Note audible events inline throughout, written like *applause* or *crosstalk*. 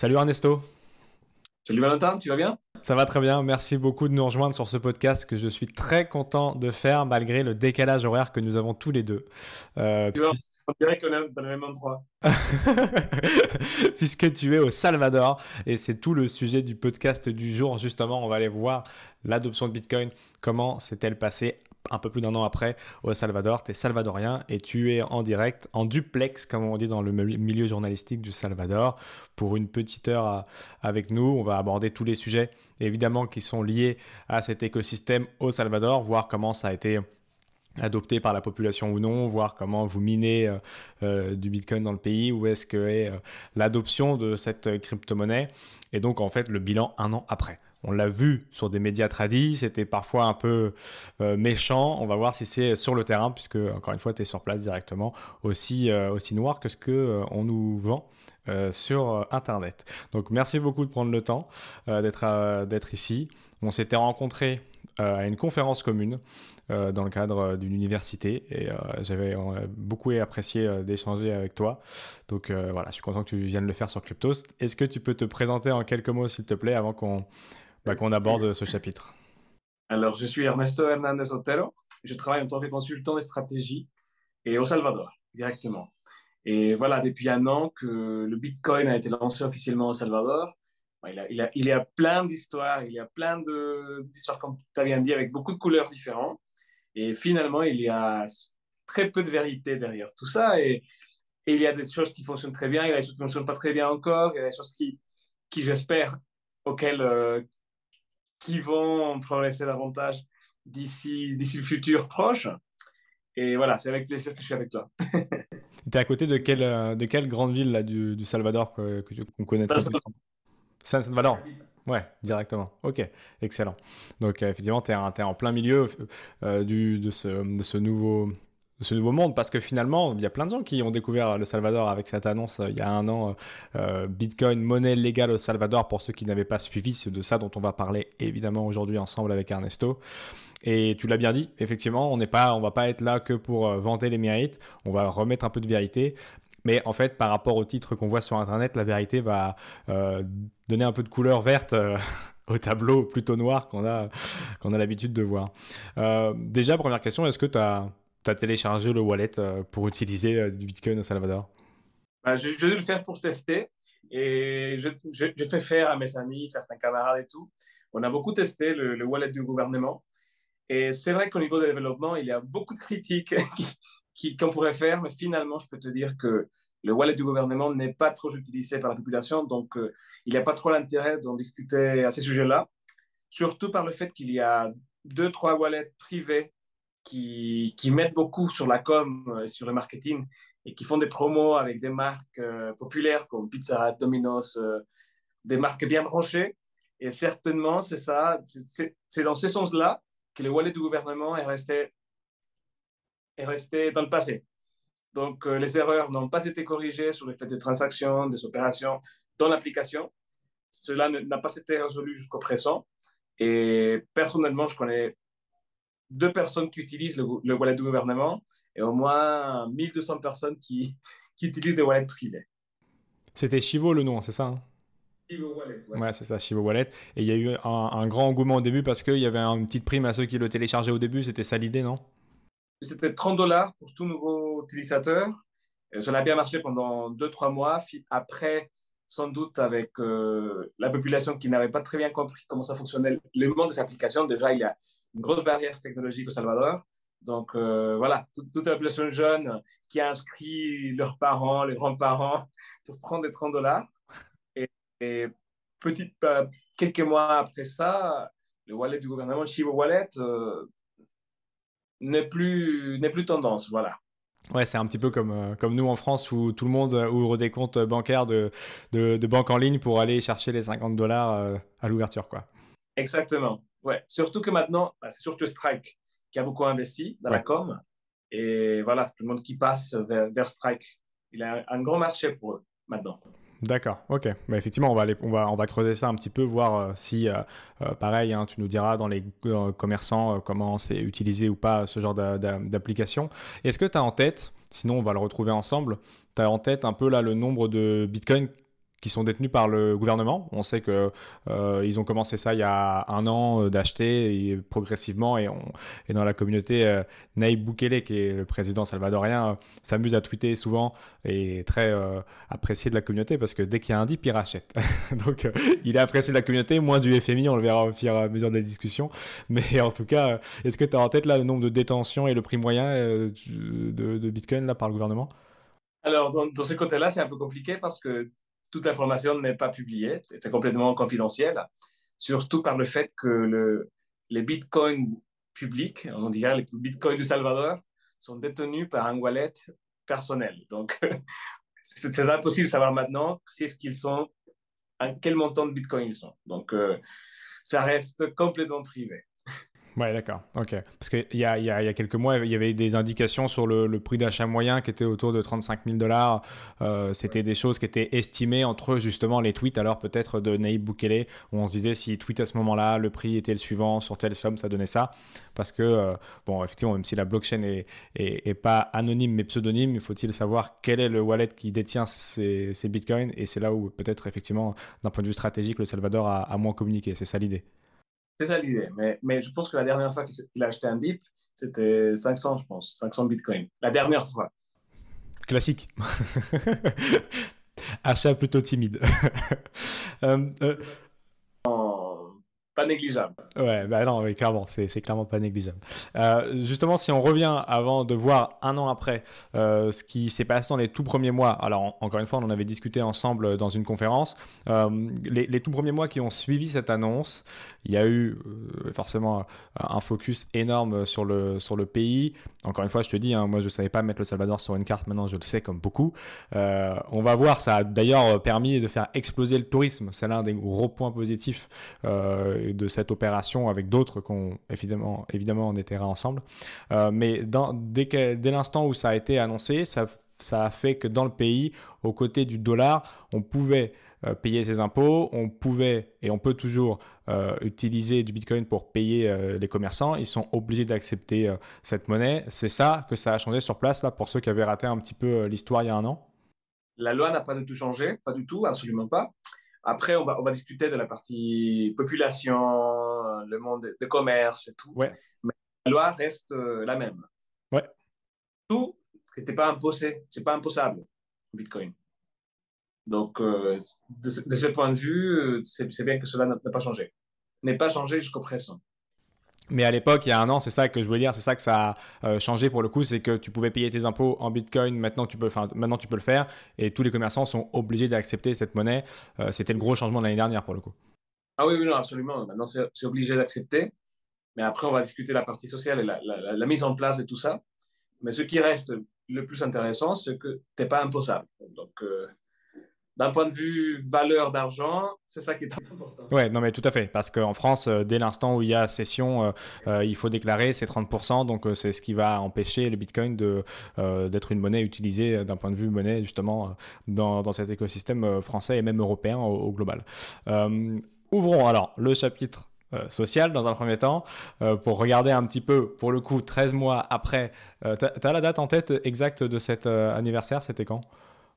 Salut Ernesto. Salut Valentin, tu vas bien? Ça va très bien, merci beaucoup de nous rejoindre sur ce podcast que je suis très content de faire malgré le décalage horaire que nous avons tous les deux. Euh, tu vois, on dirait qu'on est dans le même endroit. *laughs* Puisque tu es au Salvador et c'est tout le sujet du podcast du jour. Justement, on va aller voir l'adoption de Bitcoin, comment s'est-elle passée un peu plus d'un an après au Salvador. Tu es salvadorien et tu es en direct, en duplex, comme on dit dans le milieu journalistique du Salvador, pour une petite heure avec nous. On va aborder tous les sujets, évidemment, qui sont liés à cet écosystème au Salvador, voir comment ça a été adopté par la population ou non, voir comment vous minez euh, euh, du Bitcoin dans le pays, où est-ce que est euh, l'adoption de cette crypto-monnaie, et donc en fait le bilan un an après. On l'a vu sur des médias tradis, c'était parfois un peu euh, méchant. On va voir si c'est sur le terrain, puisque encore une fois, tu es sur place directement, aussi, euh, aussi noir que ce qu'on euh, on nous vend sur Internet. Donc merci beaucoup de prendre le temps d'être d'être ici. On s'était rencontrés à une conférence commune dans le cadre d'une université et j'avais beaucoup apprécié d'échanger avec toi. Donc voilà, je suis content que tu viennes le faire sur Cryptos. Est-ce que tu peux te présenter en quelques mots, s'il te plaît, avant qu'on bah, qu'on aborde ce chapitre. Alors, je suis Ernesto Hernandez Otero. Je travaille en tant que consultant de stratégie et au Salvador, directement. Et voilà, depuis un an que le Bitcoin a été lancé officiellement au Salvador. Il, a, il, a, il y a plein d'histoires, il y a plein d'histoires, comme tu as bien dit, avec beaucoup de couleurs différentes. Et finalement, il y a très peu de vérité derrière tout ça. Et, il y a des choses qui fonctionnent très bien, il y a des choses qui ne fonctionnent pas très bien encore, il y a des choses qui, qui j'espère, auxquelles, euh, qui vont progresser davantage d'ici, le futur proche. Et voilà, c'est avec plaisir que je suis avec toi. *laughs* tu es à côté de quelle, euh, de quelle grande ville là, du, du Salvador que, qu'on connaît San Salvador Ouais, directement. Ok, excellent. Donc, euh, effectivement, tu es, es, en plein milieu euh, du, de, ce, de ce nouveau ce nouveau monde parce que finalement, il y a plein de gens qui ont découvert le Salvador avec cette annonce euh, il y a un an, euh, Bitcoin, monnaie légale au Salvador, pour ceux qui n'avaient pas suivi, c'est de ça dont on va parler évidemment aujourd'hui ensemble avec Ernesto. Et tu l'as bien dit, effectivement, on n'est pas, on va pas être là que pour euh, vanter les mérites, on va remettre un peu de vérité. Mais en fait, par rapport au titre qu'on voit sur Internet, la vérité va donner un peu de couleur verte *laughs* au tableau plutôt noir qu'on a, qu'on a l'habitude de voir. déjà, première question, est-ce que tu as tu as téléchargé le wallet euh, pour utiliser euh, du Bitcoin au Salvador? Bah, je, vais le faire pour tester et je, je, fais faire à mes amis, certains camarades et tout. On a beaucoup testé le, wallet du gouvernement et c'est vrai qu'au niveau du développement, il y a beaucoup de critiques *laughs* qu'on pourrait faire, mais finalement, je peux te dire que le wallet du gouvernement n'est pas trop utilisé par la population, donc euh, il n'y a pas trop l'intérêt d'en discuter à ces sujets-là, surtout par le fait qu'il y a deux, trois wallets privés qui, qui, mettent beaucoup sur la com, euh, sur le marketing et qui font des promos avec des marques euh, populaires comme Pizza Hut, Domino's, euh, des marques bien branchées. Et certainement, c'est ça, c'est dans ce sens-là que le wallet du gouvernement est resté, est resté dans le passé. Donc, les erreurs n'ont pas été corrigées sur les faits de transactions, des opérations dans l'application. Cela n'a pas été résolu jusqu'au présent. Et personnellement, je connais deux personnes qui utilisent le, wallet du gouvernement et au moins 1200 personnes qui, *laughs* qui utilisent des wallets privés. C'était Chivo le nom, c'est ça hein? Chivo Wallet, ouais. ouais c'est ça, Chivo Wallet. Et il y a eu un, grand engouement au début parce qu'il y avait une petite prime à ceux qui le téléchargeaient au début. C'était ça l'idée, non? C'était 30 dollars pour tout nouveau utilisateur. Ça a bien marché pendant 2-3 mois. Après, sans doute avec euh, la population qui n'avait pas très bien compris comment ça fonctionnait le monde des applications. Déjà, il y a une grosse barrière technologique au Salvador. Donc euh, voilà, toute, la population jeune qui a inscrit leurs parents, les grands-parents *laughs* pour prendre des 30 dollars. Et, euh, quelques mois après ça, le wallet du gouvernement, Chivo Wallet, n'est plus, plus tendance. Voilà. Ouais, c'est un petit peu comme, euh, comme nous en France où tout le monde euh, ouvre des comptes bancaires de, de, de banque en ligne pour aller chercher les 50 dollars euh, à l'ouverture. quoi. Exactement. Ouais. Surtout que maintenant, bah, c'est surtout Strike qui a beaucoup investi dans la com. Et voilà, tout le monde qui passe vers, vers Strike. Il a un grand marché pour eux maintenant. D'accord, ok. Bah, effectivement, on va, aller, on, va, on va creuser ça un petit peu, voir euh, si, euh, euh, pareil, hein, tu nous diras dans les commerçants comment c'est utilisé ou pas ce genre d'application. Est-ce que tu as en tête, sinon on va le retrouver ensemble, tu as en tête un peu là le nombre de bitcoins qui sont détenus par le gouvernement. On sait que euh, ils ont commencé ça il y a un an euh, d'acheter progressivement et, on, et dans la communauté, euh, Naïb Bukele, qui est le président salvadorien, s'amuse à tweeter souvent et est très apprécié de la communauté parce que dès qu'il y a un dip, il rachète. *laughs* Donc il est apprécié de la communauté, moins du FMI, on le verra au fur et à mesure des discussions. Mais *laughs* en tout cas, est-ce que tu as en tête là le nombre de détentions et le prix moyen de, de Bitcoin là par le gouvernement? Alors, dans, dans ce côté-là, c'est un peu compliqué parce que toute l'information n'est pas publiée, c'est complètement confidentiel, surtout par le fait que le, les bitcoins publics, on dirait les bitcoins du Salvador, sont détenus par un wallet personnel. Donc, *laughs* c'est impossible de savoir maintenant si est-ce qu'ils sont, à quel montant de bitcoin ils sont. Donc, euh, ça reste complètement privé. Ouais, d'accord. Ok. Parce qu'il y a, y, a, quelques mois, il y avait des indications sur le, prix d'achat moyen qui était autour de 35 000 dollars. Euh, C'était des choses qui étaient estimées entre justement les tweets, alors peut-être de Naïb Boukele, où on se disait si tweet à ce moment-là, le prix était le suivant, sur telle somme, ça donnait ça. Parce que, euh, bon, effectivement, même si la blockchain est, pas anonyme mais pseudonyme, il faut-il savoir quel est le wallet qui détient ces, bitcoins? Et c'est là où peut-être, effectivement, d'un point de vue stratégique, le Salvador a moins communiqué. C'est ça l'idée. C'est ça l'idée. Mais, je pense que la dernière fois qu'il a acheté un dip, c'était 500, je pense, 500 bitcoins. La dernière fois. Classique. *laughs* Achat plutôt timide. *laughs* euh, euh pas négligeable. Ouais, bah non, clairement, c'est clairement pas négligeable. Euh, justement, si on revient avant de voir un an après euh, ce qui s'est passé dans les tout premiers mois, alors encore une fois, on en avait discuté ensemble dans une conférence, euh, les, les, tout premiers mois qui ont suivi cette annonce, il y a eu forcément un focus énorme sur le, sur le pays. Encore une fois, je te dis, hein, moi je savais pas mettre le Salvador sur une carte, maintenant je le sais comme beaucoup. on va voir, ça a d'ailleurs permis de faire exploser le tourisme, c'est l'un des gros points positifs de cette opération avec d'autres qu'on évidemment, évidemment on était ensemble. Euh, mais dès, l'instant où ça a été annoncé, ça, ça a fait que dans le pays, aux côtés du dollar, on pouvait euh, payer ses impôts, on pouvait et on peut toujours euh, utiliser du Bitcoin pour payer les commerçants. Ils sont obligés d'accepter cette monnaie. C'est ça que ça a changé sur place là pour ceux qui avaient raté un petit peu l'histoire il y a un an. La loi n'a pas du tout changé, pas du tout, absolument pas. Après, on va, on va discuter de la partie population, le monde de commerce et tout. Ouais. Mais la loi reste euh, la même. Ouais. Tout n'était pas imposé, c'est pas imposable, Bitcoin. Donc, euh, de, ce point de vue, c'est bien que cela n'a pas changé. N'est pas changé jusqu'au présent. Mais à l'époque, il y a un an, c'est ça que je voulais dire, c'est ça que ça a euh, changé pour le coup, c'est que tu pouvais payer tes impôts en Bitcoin, maintenant tu peux, maintenant tu peux le faire, et tous les commerçants sont obligés d'accepter cette monnaie. Euh, c'était le gros changement de l'année dernière pour le coup. Ah oui, oui, non, absolument. Maintenant, c'est obligé d'accepter. Mais après, on va discuter la partie sociale et la, la, mise en place de tout ça. Mais ce qui reste le plus intéressant, c'est que tu n'es pas imposable. Donc, euh, d'un point de vue valeur d'argent, c'est ça qui est important. Ouais, non mais tout à fait, parce qu'en France, euh, dès l'instant où il y a cession, euh, euh, il faut déclarer ces 30%, donc c'est ce qui va empêcher le Bitcoin d'être une monnaie utilisée d'un point de vue monnaie justement dans, dans cet écosystème français et même européen au, global. ouvrons alors le chapitre social dans un premier temps pour regarder un petit peu, pour le coup, 13 mois après. tu as, la date en tête exacte de cet anniversaire C'était quand?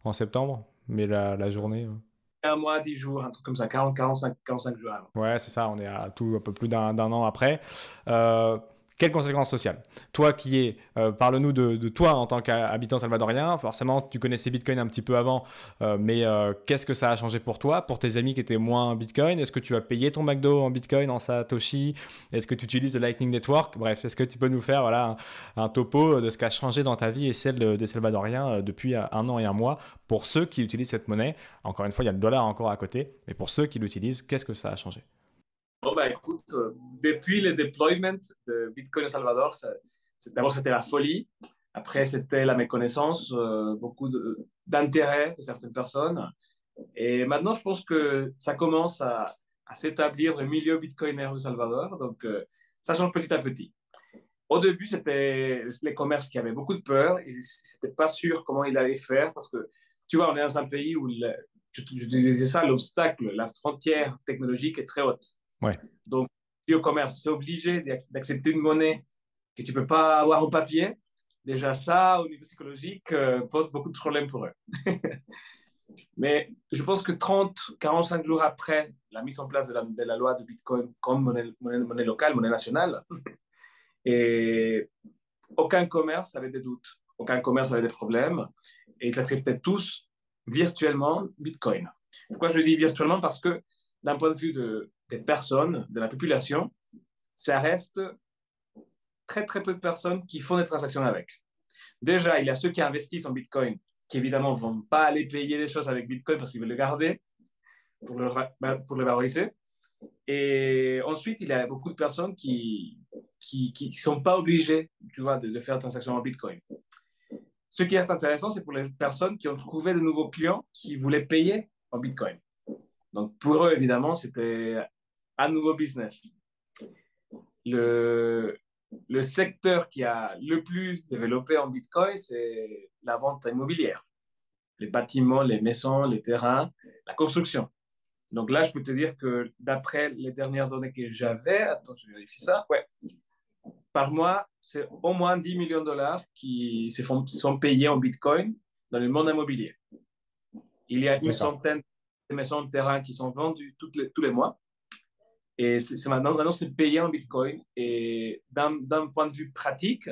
En septembre? Mais la, la journée. Hein. Un mois, 10 jours, un truc comme ça, 40, 45, 45 jours Ouais, c'est ça, on est à tout un peu plus d'un an après. Euh, quelles conséquences sociales Toi qui es, euh, parle-nous de, toi en tant qu'habitant salvadorien. Forcément, tu connaissais Bitcoin un petit peu avant, euh, mais euh, qu'est-ce que ça a changé pour toi? Pour tes amis qui étaient moins Bitcoin, est-ce que tu as payé ton McDo en Bitcoin, en Satoshi? Est-ce que tu utilises le Lightning Network? Bref, est-ce que tu peux nous faire voilà, un, topo de ce qui a changé dans ta vie et celle des Salvadoriens depuis un an et un mois? Pour ceux qui utilisent cette monnaie Encore une fois, il y a le dollar encore à côté, mais pour ceux qui l'utilisent, qu'est-ce que ça a changé? Bon, bah écoute, euh, depuis le deployment de Bitcoin au Salvador, d'abord c'était la folie. Après, c'était la méconnaissance, euh, beaucoup d'intérêt de, certaines personnes. Et maintenant, je pense que ça commence à, s'établir le milieu bitcoiner au Salvador. Donc, euh, ça change petit à petit. Au début, c'était les commerces qui avaient beaucoup de peur. Ils n'étaient pas sûrs comment ils allaient faire parce que, tu vois, on est dans un pays où, je disais ça, l'obstacle, la frontière technologique est très haute. Donc, si au commerce, c'est obligé d'accepter une monnaie que tu ne peux pas avoir au papier, déjà ça, au niveau psychologique, euh, pose beaucoup de problèmes pour eux. *laughs* Mais je pense que 30, 45 jours après la mise en place de la, loi de Bitcoin comme monnaie, monnaie, locale, monnaie nationale, *laughs* et aucun commerce avait des doutes, aucun commerce avait des problèmes, et ils acceptaient tous virtuellement Bitcoin. Pourquoi je dis virtuellement? Parce que d'un point de vue de, des personnes, de la population, ça reste très très peu de personnes qui font des transactions avec. Déjà, il y a ceux qui investissent en Bitcoin, qui évidemment ne vont pas aller payer des choses avec Bitcoin parce qu'ils veulent le garder pour le, bah, valoriser. Et ensuite, il y a beaucoup de personnes qui ne qui sont pas obligées tu vois, de, de faire des transactions en Bitcoin. Ce qui est intéressant, c'est pour les personnes qui ont trouvé de nouveaux clients qui voulaient payer en Bitcoin. Donc, pour eux, évidemment, c'était un nouveau business. Le, le secteur qui a le plus développé en Bitcoin, c'est la vente immobilière. Les bâtiments, les maisons, les terrains, la construction. Donc là, je peux te dire que d'après les dernières données que j'avais, attends, je vérifie ça, ouais, par mois, c'est au moins 10 millions de dollars qui se font, sont payés en Bitcoin dans le monde immobilier. Il y a une centaine maisons de terrain qui sont vendues les, tous les mois. Et c'est maintenant, maintenant c'est payé en Bitcoin. Et d'un point de vue pratique,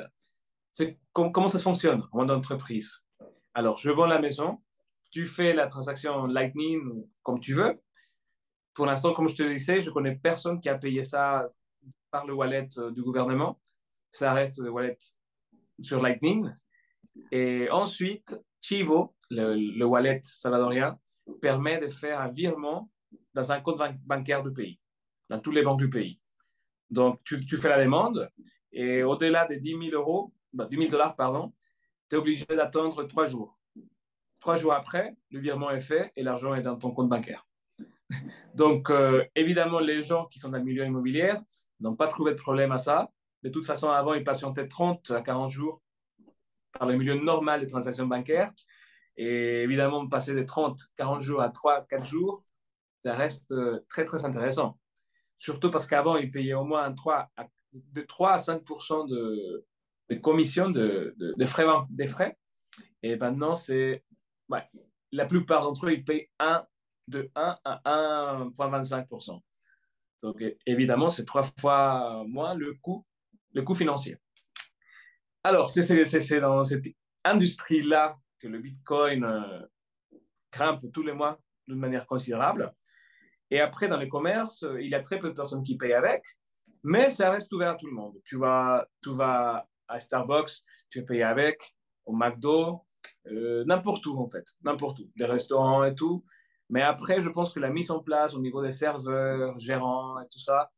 c'est comment ça fonctionne en entreprise? Alors, je vends la maison, tu fais la transaction Lightning comme tu veux. Pour l'instant, comme je te disais, je connais personne qui a payé ça par le wallet euh, du gouvernement. Ça reste le wallet sur Lightning. Et ensuite, Chivo, le, le wallet salvadorien, permet de faire un virement dans un compte bancaire du pays dans tous les banques du pays. Donc, tu, fais la demande et au-delà des 10 000 euros, 10 bah, 000 dollars, pardon, tu es obligé d'attendre trois jours. Trois jours après, le virement est fait et l'argent est dans ton compte bancaire. *laughs* Donc, euh, évidemment, les gens qui sont dans le milieu immobilier n'ont pas trouvé de problème à ça. De toute façon, avant, ils patientaient 30 à 40 jours par le milieu normal des transactions bancaires. Et évidemment, passer de 30, 40 jours à 3, 4 jours, ça reste euh, très, très intéressant surtout parce qu'avant, ils payaient au moins 3 à, de 3 à 5 de, de commission de, de, frais, des frais. Et maintenant, c'est la plupart d'entre eux, ils payent 1, de 1 à 1,25% Donc, évidemment, c'est trois fois moins le coût, le coût financier. Alors, c'est dans cette industrie-là que le Bitcoin euh, grimpe tous les mois d'une manière considérable. Et après, dans les commerces, il y a très peu de personnes qui payent avec, mais ça reste ouvert à tout le monde. Tu vas, vas à Starbucks, tu peux payer avec, au McDo, euh, n'importe où en fait, n'importe où, des restaurants et tout. Mais après, je pense que la mise en place au niveau des serveurs, gérants et tout ça,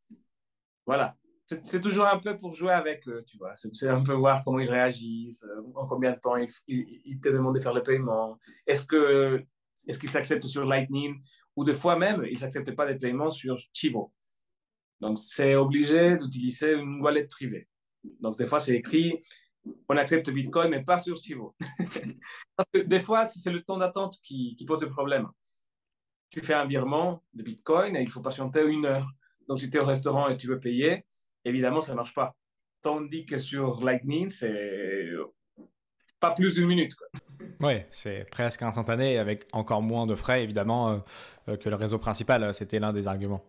voilà, c'est toujours un peu pour jouer avec eux, tu vois. C'est un peu voir comment ils réagissent, euh, en combien de temps ils, te demandent de faire le paiement. Est-ce que est-ce qu'ils s'acceptent sur Lightning? Ou des fois même, ils n'acceptaient pas des paiements sur Chivo. Donc, c'est obligé d'utiliser une wallet privée. Donc, des fois, c'est écrit, on accepte Bitcoin, mais pas sur Chivo. *laughs* Parce que des fois, c'est le temps d'attente qui, qui, pose le problème. Tu fais un virement de Bitcoin et il faut patienter une heure. Donc, si tu es au restaurant et tu veux payer, évidemment, ça ne marche pas. Tandis que sur Lightning, c'est pas plus d'une minute. Oui, c'est presque instantané avec encore moins de frais, évidemment, euh, euh, que le réseau principal. C'était l'un des arguments.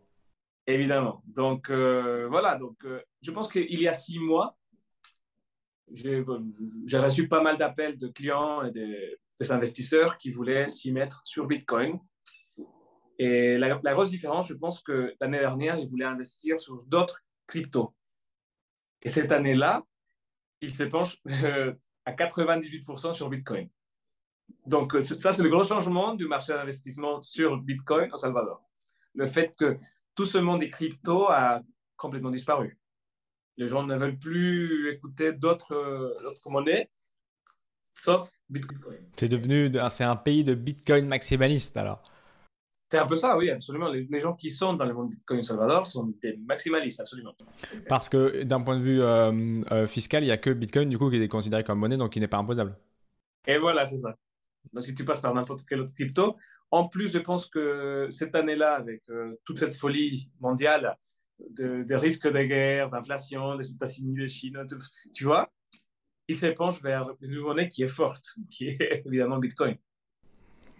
Évidemment. Donc, euh, voilà. Donc, je pense qu'il y a six mois, j'ai reçu pas mal d'appels de clients et des, investisseurs qui voulaient s'y mettre sur Bitcoin. Et la, la, grosse différence, je pense que l'année dernière, ils voulaient investir sur d'autres cryptos. Et cette année-là, ils se penchent à 98% sur Bitcoin. Donc, euh, ça, c'est le gros changement du marché d'investissement sur Bitcoin au Salvador. Le fait que tout ce monde des cryptos a complètement disparu. Les gens ne veulent plus écouter d'autres euh, monnaies, sauf Bitcoin. C'est devenu, c'est un pays de Bitcoin maximaliste alors. C'est un peu ça, oui, absolument. Les, gens qui sont dans le monde Bitcoin Salvador sont des maximalistes, absolument. Parce que d'un point de vue euh, euh, fiscal, il n'y a que Bitcoin du coup qui est considéré comme monnaie, donc qui n'est pas imposable. Et voilà, c'est ça. Donc si tu passes par n'importe quelle autre crypto, en plus, je pense que cette année-là, avec euh, toute cette folie mondiale de, risques de guerre, d'inflation, des États-Unis, de Chine, tu vois, il s'épanche vers une monnaie qui est forte, qui est *laughs* évidemment Bitcoin.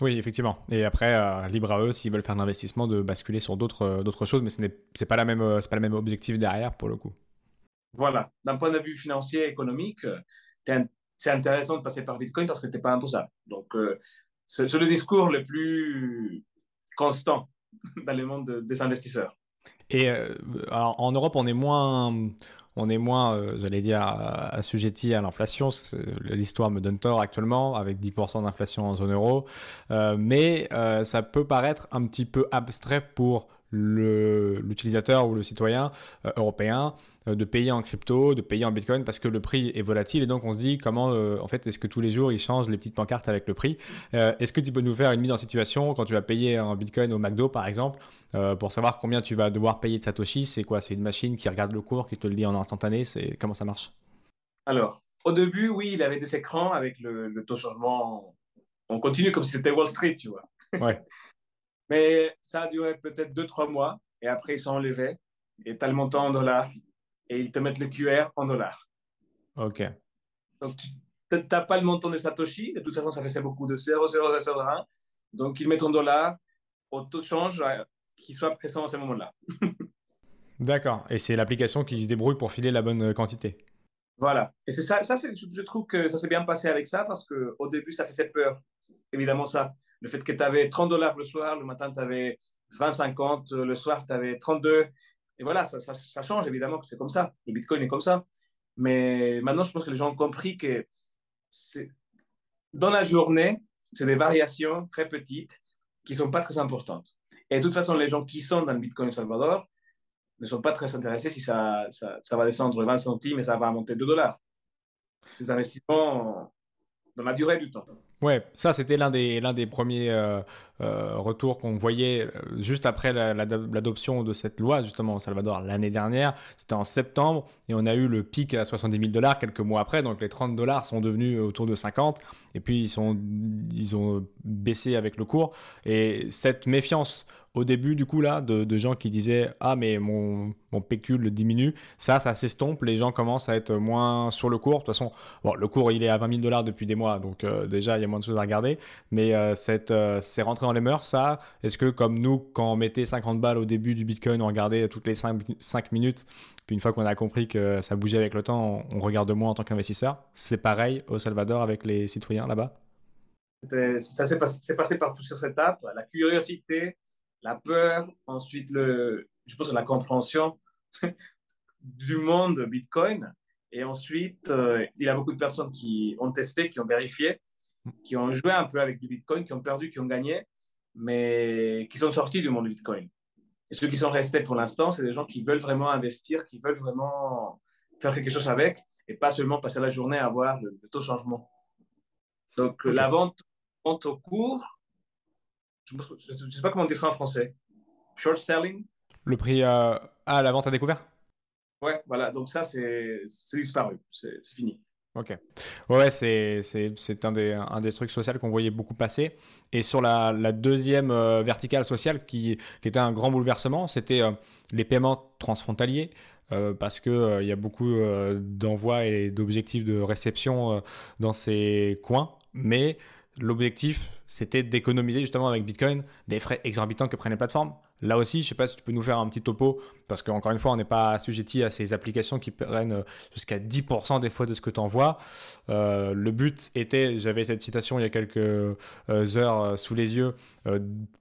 Oui, effectivement. Et après, euh, libre à eux, s'ils veulent faire un investissement, de basculer sur d'autres euh, d'autres choses, mais ce n'est pas, la même, euh, pas le même objectif derrière pour le coup. Voilà. D'un point de vue financier, économique, c'est intéressant de passer par Bitcoin parce que tu n'es pas imposable. Donc, c'est le discours le plus constant *laughs* dans le monde des investisseurs. Et alors, en Europe, on est moins, on est moins, euh, j'allais dire, assujetti à l'inflation. L'histoire me donne tort actuellement, avec 10% d'inflation en zone euro. Euh, mais euh, ça peut paraître un petit peu abstrait pour l'utilisateur ou le citoyen européen de payer en crypto, de payer en bitcoin parce que le prix est volatile et donc on se dit comment en fait est-ce que tous les jours ils changent les petites pancartes avec le prix? est-ce que tu peux nous faire une mise en situation quand tu vas payer en bitcoin au McDo par exemple euh, pour savoir combien tu vas devoir payer de Satoshi, c'est quoi? C'est une machine qui regarde le cours, qui te le dit en instantané? C'est Comment ça marche? Alors, au début, oui, il avait des écrans avec le, taux de changement. On continue comme si c'était Wall Street, tu vois. Ouais. *laughs* Mais ça a duré peut-être 2-3 mois et après ils sont enlevés et tu as le montant en dollars et ils te mettent le QR en dollars. Ok. Donc tu n'as pas le montant de Satoshi, de toute façon ça fait beaucoup de 0,001. Donc ils mettent en dollars au taux de change qui soit présent à ce moment-là. D'accord. Et c'est l'application qui se débrouille pour filer la bonne euh, quantité. Voilà. Et c'est ça, ça je trouve que ça s'est bien passé avec ça parce qu'au début, ça faisait peur. Évidemment, ça. Le fait que tu avais 30 dollars le soir, le matin, tu avais 20, 50, le soir, tu avais 32. Et voilà, ça, change évidemment que c'est comme ça. Le Bitcoin est comme ça. Mais maintenant, je pense que les gens ont compris que dans la journée, c'est des variations très petites qui ne sont pas très importantes. Et de toute façon, les gens qui sont dans le Bitcoin au Salvador ne sont pas très intéressés si ça, ça, ça va descendre 20 centimes et ça va monter 2 dollars. Ces investissements dans la durée du temps. Ouais, ça c'était l'un des, des premiers euh, euh, retours qu'on voyait euh, juste après l'adoption de cette loi justement au Salvador l'année dernière. C'était en septembre et on a eu le pic à 70 000 dollars quelques mois après. Donc les 30 dollars sont devenus autour de 50 et puis ils, ils ont baissé avec le cours. Et cette méfiance au début, du coup, là, de, gens qui disaient Ah, mais mon, mon pécule diminue, ça, ça s'estompe. Les gens commencent à être moins sur le cours. De toute façon, bon, le cours, il est à 20 000 dollars depuis des mois, donc euh, déjà, il y a moins de choses à regarder. Mais euh, euh, c'est rentré dans les mœurs, ça. Est-ce que, comme nous, quand on mettait 50 balles au début du Bitcoin, on regardait toutes les 5, 5 minutes, puis une fois qu'on a compris que ça bougeait avec le temps, on, regarde moins en tant qu'investisseur? C'est pareil au Salvador avec les citoyens là-bas Ça s'est passé, passé par plusieurs étapes. La curiosité, la peur, ensuite le, je pense la compréhension *laughs* du monde Bitcoin. Et ensuite, euh, il y a beaucoup de personnes qui ont testé, qui ont vérifié, qui ont joué un peu avec du Bitcoin, qui ont perdu, qui ont gagné, mais qui sont sortis du monde Bitcoin. Et ceux qui sont restés pour l'instant, c'est des gens qui veulent vraiment investir, qui veulent vraiment faire quelque chose avec, et pas seulement passer la journée à voir le, taux de changement. Donc, la vente, vente au cours, je ne sais pas comment dire ça en français. Short selling? Le prix à la vente à découvert? Ouais, voilà. Donc ça, c'est disparu. C'est fini. Ok. Ouais, c'est un des, un des trucs sociaux qu'on voyait beaucoup passer. Et sur la, la deuxième euh, verticale sociale qui, qui, était un grand bouleversement, c'était euh, les paiements transfrontaliers. Euh, parce qu'il il y a beaucoup d'envois et d'objectifs de réception dans ces coins. Mais l'objectif, c'était d'économiser justement avec Bitcoin des frais exorbitants que prennent les plateformes. Là aussi, je ne sais pas si tu peux nous faire un petit topo, parce qu'encore une fois, on n'est pas assujetti à ces applications qui prennent euh, jusqu'à 10% des fois de ce que tu envoies. Euh, le but était, j'avais cette citation il y a quelques euh, heures sous les yeux,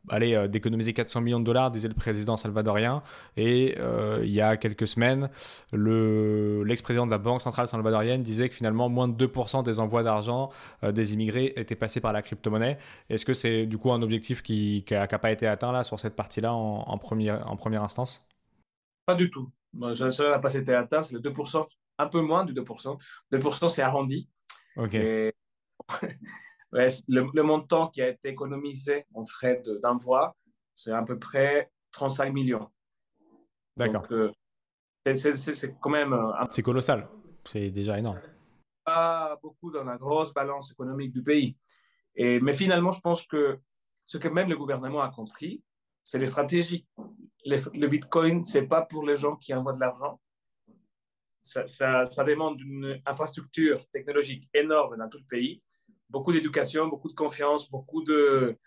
aller d'économiser 400 millions de dollars, disait le président salvadorien. Et il y a quelques semaines, l'ex-président de la Banque centrale salvadorienne disait que finalement, moins de 2% des envois d'argent des immigrés étaient passés par la crypto-monnaie. Est-ce que c'est du coup un objectif qui n'a pas été atteint là sur cette partie-là en, première, en première instance? Pas du tout. ça n'a pas été atteint, c'est le 2%, un peu moins du 2%. 2% c'est arrondi. Ok. *laughs* le, montant qui a été économisé en frais d'envoi, c'est à peu près 35 millions. D'accord. Euh, c'est quand même. Euh, c'est colossal. C'est déjà énorme. Pas beaucoup dans la grosse balance économique du pays. Mais finalement, je pense que ce que même le gouvernement a compris, c'est les stratégies. le Bitcoin, ce n'est pas pour les gens qui envoient de l'argent. Ça, demande une infrastructure technologique énorme dans tout le pays, beaucoup d'éducation, beaucoup de confiance, beaucoup de,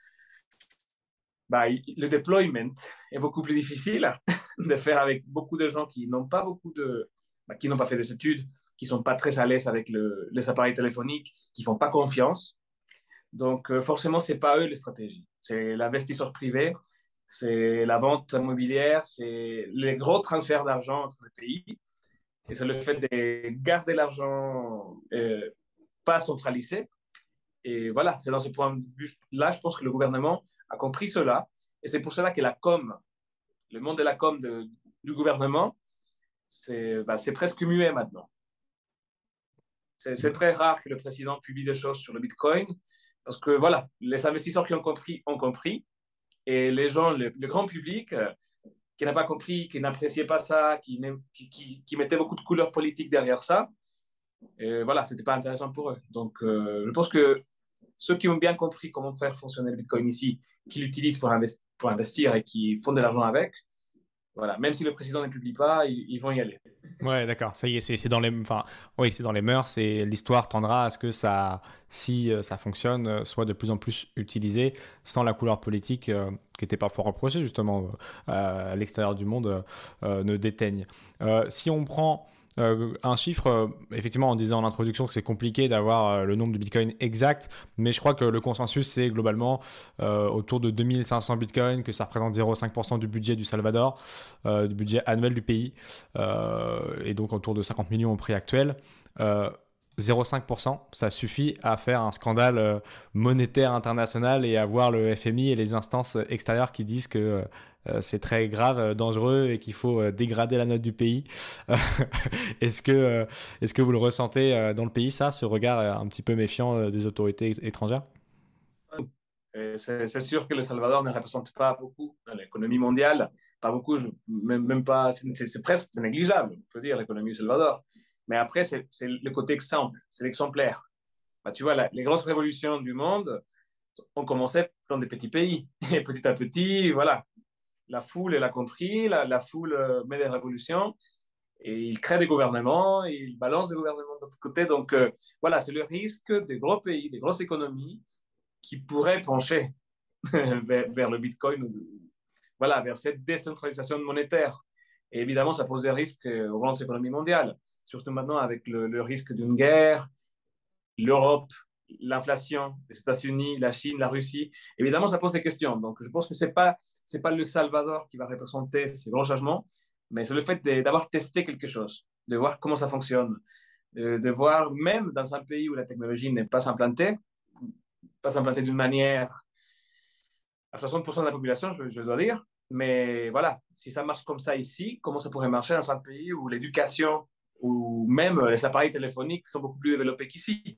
bah, le deployment est beaucoup plus difficile *laughs* de faire avec beaucoup de gens qui n'ont pas beaucoup de, bah, qui n'ont pas fait des études, qui sont pas très à l'aise avec le, les appareils téléphoniques, qui font pas confiance. Donc euh, forcément, c'est pas eux les stratégies. C'est l'investisseur privé, c'est la vente immobilière, c'est les gros transferts d'argent entre les pays. Et c'est le fait de garder l'argent euh, pas centralisé. Et voilà, c'est dans ce point de vue-là, je pense que le gouvernement a compris cela. Et c'est pour cela que la com, le monde de la com du gouvernement, c'est bah, presque muet maintenant. C'est très rare que le président publie des choses sur le Bitcoin parce que voilà, les investisseurs qui ont compris ont compris et les gens, le, grand public euh, qui n'a pas compris, qui n'appréciait pas ça, qui, mettait beaucoup de couleurs politiques derrière ça, voilà, c'était pas intéressant pour eux. Donc, euh, je pense que ceux qui ont bien compris comment faire fonctionner le Bitcoin ici, qui l'utilisent pour, investir et qui font de l'argent avec, voilà, même si le président ne publie pas, ils, vont y aller. Ouais, d'accord. Ça y est, c'est dans les, enfin, oui, c'est dans les mœurs et l'histoire tendra à ce que ça, si euh, ça fonctionne, euh, soit de plus en plus utilisé sans la couleur politique euh, qui était parfois reprochée justement à l'extérieur du monde ne déteigne. si on prend euh, un chiffre, euh, effectivement, on disait en introduction que c'est compliqué d'avoir euh, le nombre de bitcoins exact, mais je crois que le consensus, c'est globalement autour de 2500 bitcoins, que ça représente 0,5% du budget du Salvador, du budget annuel du pays, et donc autour de 50 millions au prix actuel. 0,5%, ça suffit à faire un scandale monétaire international et à voir le FMI et les instances extérieures qui disent que c'est très grave, euh, dangereux et qu'il faut euh, dégrader la note du pays. *laughs* est-ce que, est que vous le ressentez dans le pays, ça, ce regard un petit peu méfiant des autorités étrangères? C'est sûr que le Salvador ne représente pas beaucoup dans l'économie mondiale, pas beaucoup, même, pas, c'est presque négligeable, on peut dire, l'économie du Salvador. Mais après, c'est le côté exemple, c'est l'exemplaire. Bah, tu vois, les grosses révolutions du monde ont commencé dans des petits pays. *laughs* Et petit à petit, voilà, la foule, elle a compris, la, foule euh, met des révolutions et il crée des gouvernements, il balance des gouvernements de l'autre côté. Donc euh, voilà, c'est le risque des gros pays, des grosses économies qui pourraient pencher *laughs* vers, le Bitcoin, voilà, vers cette décentralisation monétaire. Et évidemment, ça pose des risques euh, aux grandes économies mondiales, surtout maintenant avec le risque d'une guerre, l'Europe l'inflation, les États-Unis, la Chine, la Russie, évidemment, ça pose des questions. Donc, je pense que ce n'est pas, pas le Salvador qui va représenter ces grands changements, mais c'est le fait d'avoir testé quelque chose, de voir comment ça fonctionne, de voir même dans un pays où la technologie n'est pas implantée, pas implantée d'une manière à 60% de la population, je, dois dire, mais voilà, si ça marche comme ça ici, comment ça pourrait marcher dans un pays où l'éducation ou même les appareils téléphoniques sont beaucoup plus développés qu'ici?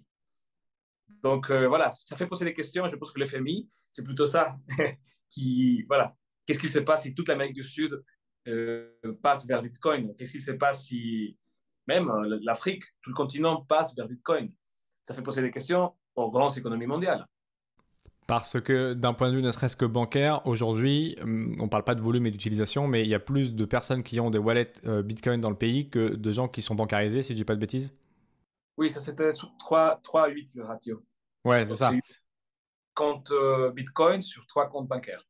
Donc euh, voilà, ça fait poser des questions je pense que l'FMI, c'est plutôt ça *laughs* qui, voilà, qu'est-ce qui se passe si toute l'Amérique du Sud euh, passe vers Bitcoin? Qu'est-ce qui se passe si même euh, l'Afrique, tout le continent passe vers Bitcoin? Ça fait poser des questions aux grandes économies mondiales. Parce que d'un point de vue ne serait-ce que bancaire, aujourd'hui, hum, on ne parle pas de volume et d'utilisation, mais il y a plus de personnes qui ont des wallets Bitcoin dans le pays que de gens qui sont bancarisés, si je dis pas de bêtises. Oui, ça c'était 3, 3 à 8 le ratio. Ouais, c'est ça. Compte euh, Bitcoin sur trois comptes bancaires.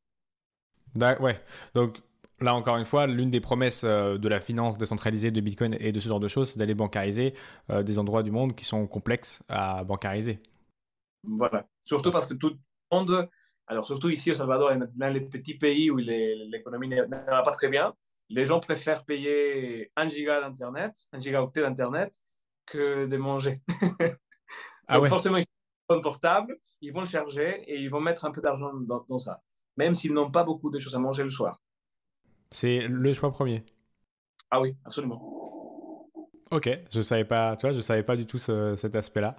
Ouais, donc là encore une fois, l'une des promesses euh, de la finance décentralisée de Bitcoin et de ce genre de choses, c'est d'aller bancariser euh, des endroits du monde qui sont complexes à bancariser. Voilà, surtout parce que tout le monde, alors surtout ici au Salvador, dans les petits pays où l'économie ne va pas très bien, les gens préfèrent payer un giga d'internet, un gigaoctet d'internet, que de manger. *laughs* ah ouais. forcément, portable, ils vont le charger et ils vont mettre un peu d'argent dans, ça, même s'ils n'ont pas beaucoup de choses à manger le soir. C'est le choix premier. Ah oui, absolument. Ok, je savais pas, tu vois, je savais pas du tout cet aspect-là.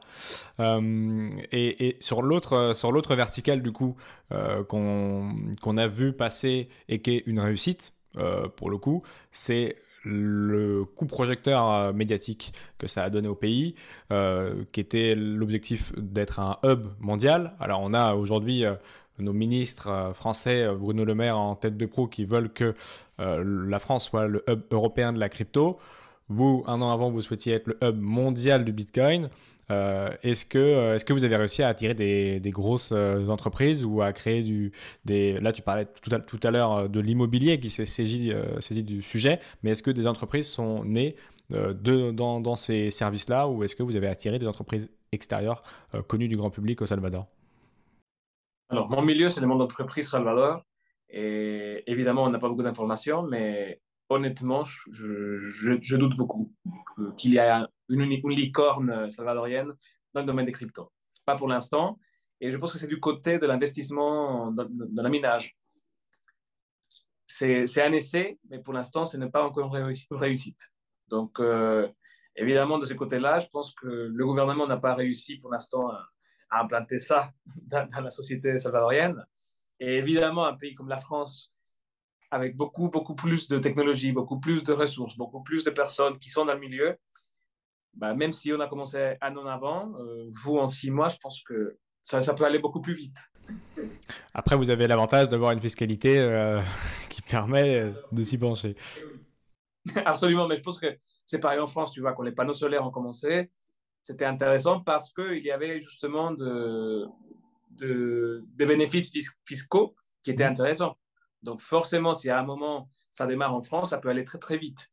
Euh, et, sur l'autre, sur l'autre verticale du coup euh, qu'on a vu passer et qui est une réussite euh, pour le coup, c'est le coup projecteur euh, médiatique que ça a donné au pays, euh, qui était l'objectif d'être un hub mondial. Alors on a aujourd'hui euh, nos ministres français, Bruno Le Maire en tête de pro, qui veulent que la France soit le hub européen de la crypto. Vous, un an avant, vous souhaitiez être le hub mondial du Bitcoin. Est-ce que, est que vous avez réussi à attirer des, grosses entreprises ou à créer du... Des... Là, tu parlais tout à, à l'heure de l'immobilier qui s'est saisi du sujet, mais est-ce que des entreprises sont nées de, dans, dans, ces services-là ou est-ce que vous avez attiré des entreprises extérieures connues du grand public au Salvador? Alors, mon milieu, c'est le monde d'entreprise Salvador. Et évidemment, on n'a pas beaucoup d'informations, mais honnêtement, je, doute beaucoup qu'il y ait une, licorne salvadorienne dans le domaine des cryptos. Pas pour l'instant. Et je pense que c'est du côté de l'investissement dans, la minage. C'est un essai, mais pour l'instant, ce n'est pas encore une réussite. Donc, euh, évidemment, de ce côté-là, je pense que le gouvernement n'a pas réussi pour l'instant à, implanter ça *laughs* dans la société salvadorienne. Et évidemment, un pays comme la France, avec beaucoup, beaucoup plus de technologies, beaucoup plus de ressources, beaucoup plus de personnes qui sont dans le milieu, bah, même si on a commencé un an avant, euh, vous en six mois, je pense que ça, ça, peut aller beaucoup plus vite. Après, vous avez l'avantage d'avoir une fiscalité euh, *laughs* qui permet de s'y pencher. Absolument, mais je pense que c'est pareil en France, tu vois, quand les panneaux solaires ont commencé, c'était intéressant parce qu'il y avait justement de, de, des bénéfices fiscaux qui étaient mmh. intéressants. Donc forcément, si à un moment ça démarre en France, ça peut aller très très vite.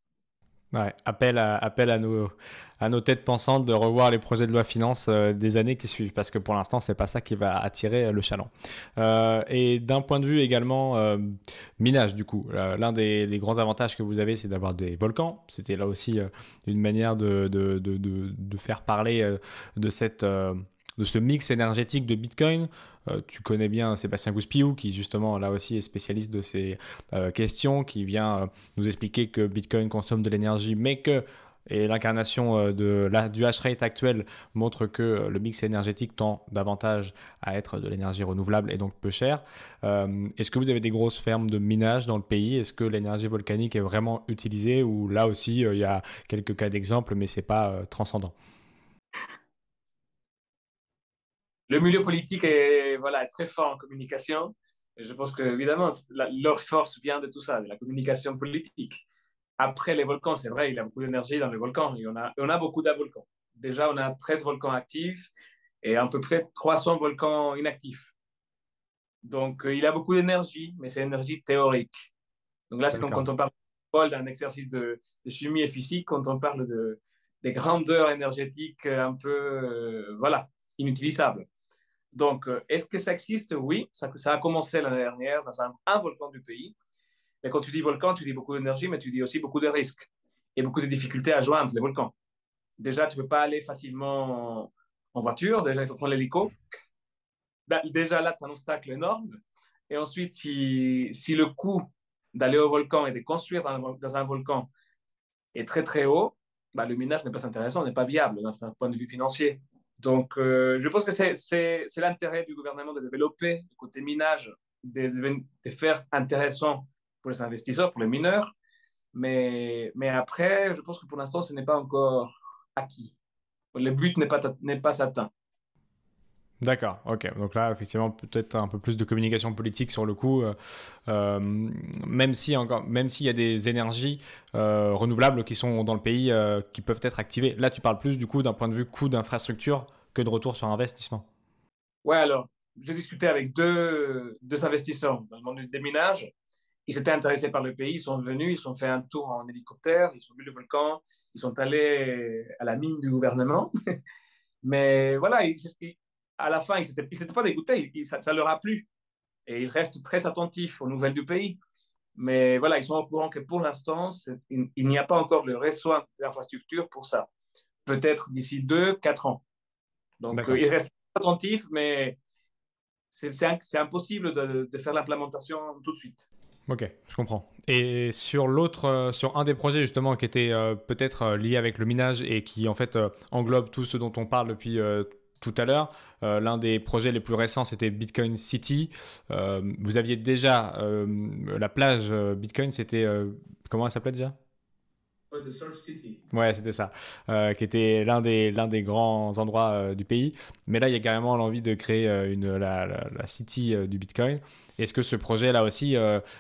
Ouais, appel à, appel à, nos, têtes pensantes de revoir les projets de loi finance euh, des années qui suivent, parce que pour l'instant, c'est pas ça qui va attirer le chaland. Euh, et d'un point de vue également euh, minage, du coup, l'un des, grands avantages que vous avez, c'est d'avoir des volcans. C'était là aussi une manière de, de, faire parler de cette de ce mix énergétique de Bitcoin. Euh, tu connais bien Sébastien Gouspiou, qui justement là aussi est spécialiste de ces euh, questions, qui vient euh, nous expliquer que Bitcoin consomme de l'énergie, mais que et l'incarnation de la, du hash rate actuel montre que le mix énergétique tend davantage à être de l'énergie renouvelable et donc peu cher. Est-ce que vous avez des grosses fermes de minage dans le pays? Est-ce que l'énergie volcanique est vraiment utilisée? Ou là aussi, il y a quelques cas d'exemple, mais ce n'est pas transcendant le milieu politique est, voilà, très fort en communication. Je pense que, évidemment, leur force vient de tout ça, de la communication politique. Après les volcans, c'est vrai, il y a beaucoup d'énergie dans les volcans. Et on a, on a beaucoup de volcans. Déjà, on a 13 volcans actifs et à peu près 300 volcans inactifs. Donc, euh, il y a beaucoup d'énergie, mais c'est énergie théorique. Donc là, c'est quand, on parle d'un exercice de, chimie et physique, quand on parle de, des grandeurs énergétiques un peu, euh, voilà, inutilisables. Donc, euh, est-ce que ça existe? Oui, ça, a commencé l'année dernière dans un, volcan du pays. Mais quand tu dis volcan, tu dis beaucoup d'énergie, mais tu dis aussi beaucoup de risques et beaucoup de difficultés à joindre les volcans. Déjà, tu ne peux pas aller facilement en voiture. Déjà, il faut prendre l'hélico. Déjà, là, tu as un obstacle énorme. Et ensuite, si, si le coût d'aller au volcan et de construire dans un, volcan est très, très haut, bah, le minage n'est pas intéressant, n'est pas viable d'un point de vue financier. Donc, euh, je pense que c'est l'intérêt du gouvernement de développer le côté minage, de, de, faire intéressant pour les investisseurs, pour les mineurs. Mais, après, je pense que pour l'instant, ce n'est pas encore acquis. Le but n'est pas, pas atteint. D'accord, ok. Donc là, effectivement, peut-être un peu plus de communication politique sur le coup, euh, euh, même si encore, même s'il y a des énergies euh, renouvelables qui sont dans le pays qui peuvent être activées. Là, tu parles plus du coup d'un point de vue coût d'infrastructure que de retour sur investissement. Ouais, alors j'ai discuté avec deux, deux investisseurs dans le monde des minages. Ils étaient intéressés par le pays, ils sont venus, ils ont fait un tour en hélicoptère, ils ont vu le volcan, ils sont allés à la mine du gouvernement. *laughs* Mais voilà, ils, à la fin, ils n'étaient pas dégoûtés, ça, leur a plu. Et ils restent très attentifs aux nouvelles du pays. Mais voilà, ils sont au courant que pour l'instant, il, n'y a pas encore le réseau d'infrastructure pour ça. Peut-être d'ici deux, quatre ans. Donc, ils restent attentifs, mais c'est impossible de, de faire l'implémentation tout de suite. Ok, je comprends. Et sur l'autre, euh, sur un des projets justement qui était euh, peut-être euh, lié avec le minage et qui en fait englobe tout ce dont on parle depuis tout à l'heure. Euh, l'un des projets les plus récents, c'était Bitcoin City. Euh, vous aviez déjà euh, la plage Bitcoin, c'était comment elle s'appelait déjà? The Surf City. Ouais, c'était ça, qui était l'un des, l'un des grands endroits du pays. Mais là, il y a carrément l'envie de créer une, la, la, city du Bitcoin. Est-ce que ce projet là aussi,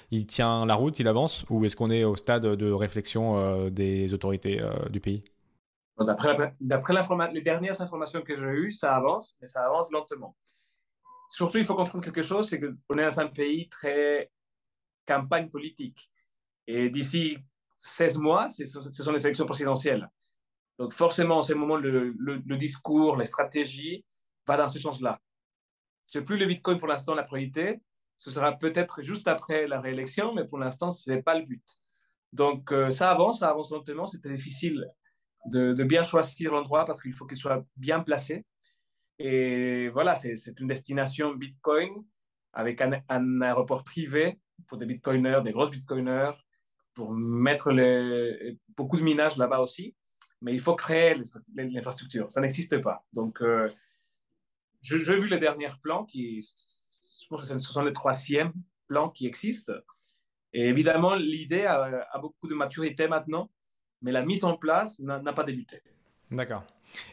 il tient la route, il avance, ou est-ce qu'on est au stade de réflexion des autorités du pays? D'après les dernières informations que j'ai eues, ça avance, mais ça avance lentement. Surtout, il faut comprendre quelque chose, c'est qu'on est dans un pays très campagne politique. Et d'ici 16 mois, ce sont les élections présidentielles. Donc forcément, en ce moment, le, le, discours, les stratégies va dans ce sens-là. Ce n'est plus le Bitcoin pour l'instant la priorité. Ce sera peut-être juste après la réélection, mais pour l'instant, ce n'est pas le but. Donc euh, ça avance, ça avance lentement. C'était difficile de, bien choisir l'endroit parce qu'il faut qu'il soit bien placé. Et voilà, c'est une destination Bitcoin avec un, un, aéroport privé pour des Bitcoiners, des grosses Bitcoiners, pour mettre les, beaucoup de minage là-bas aussi mais il faut créer l'infrastructure. Ça n'existe pas. Donc, euh, j'ai vu les derniers plans qui, je pense que ce sont les troisièmes plans qui existent. Et évidemment, l'idée a, beaucoup de maturité maintenant, mais la mise en place n'a pas débuté. D'accord.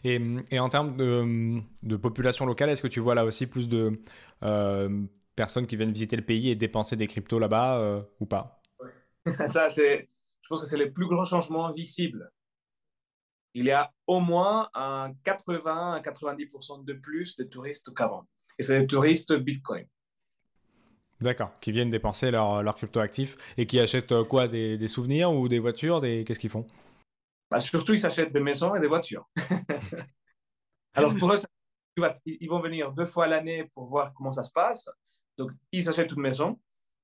Et, et, en termes de, de population locale, est-ce que tu vois là aussi plus de euh, personnes qui viennent visiter le pays et dépenser des cryptos là-bas euh, ou pas? *laughs* Ça, c'est, je pense que c'est le plus grand changement visible il y a au moins un 80 à 90% de plus de touristes qu'avant. Et c'est des touristes Bitcoin. D'accord, qui viennent dépenser leurs leur crypto-actifs et qui achètent euh, quoi? Des, souvenirs ou des voitures? Des... Qu'est-ce qu'ils font? Bah, Surtout, ils s'achètent des maisons et des voitures. *laughs* Alors pour eux, ils vont venir deux fois l'année pour voir comment ça se passe. Donc, ils s'achètent une maison,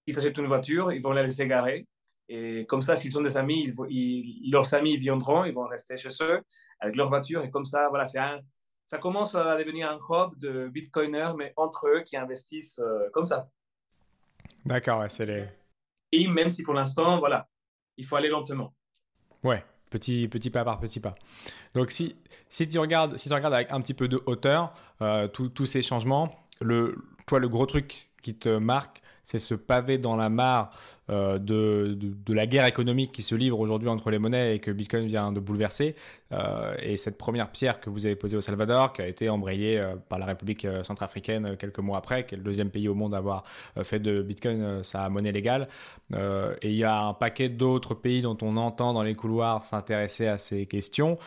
ils s'achètent une voiture, ils vont la laisser garer et comme ça, s'ils ont des amis, ils, leurs amis viendront, ils vont rester chez eux avec leur voiture. Et comme ça, voilà, ça commence à devenir un hub de bitcoiners, mais entre eux qui investissent euh, comme ça. D'accord, c'est les. Et même si pour l'instant, voilà, il faut aller lentement. Ouais, petit, petit pas par petit pas. Donc si, si, tu regardes, si tu regardes avec un petit peu de hauteur, euh, tous ces changements, le, toi, le gros truc qui te marque, c'est ce pavé dans la mare euh, de, de, la guerre économique qui se livre aujourd'hui entre les monnaies et que Bitcoin vient de bouleverser. Euh, et cette première pierre que vous avez posée au Salvador, qui a été embrayée euh, par la République centrafricaine quelques mois après, qui est le deuxième pays au monde à avoir fait de Bitcoin sa monnaie légale. et il y a un paquet d'autres pays dont on entend dans les couloirs s'intéresser à ces questions,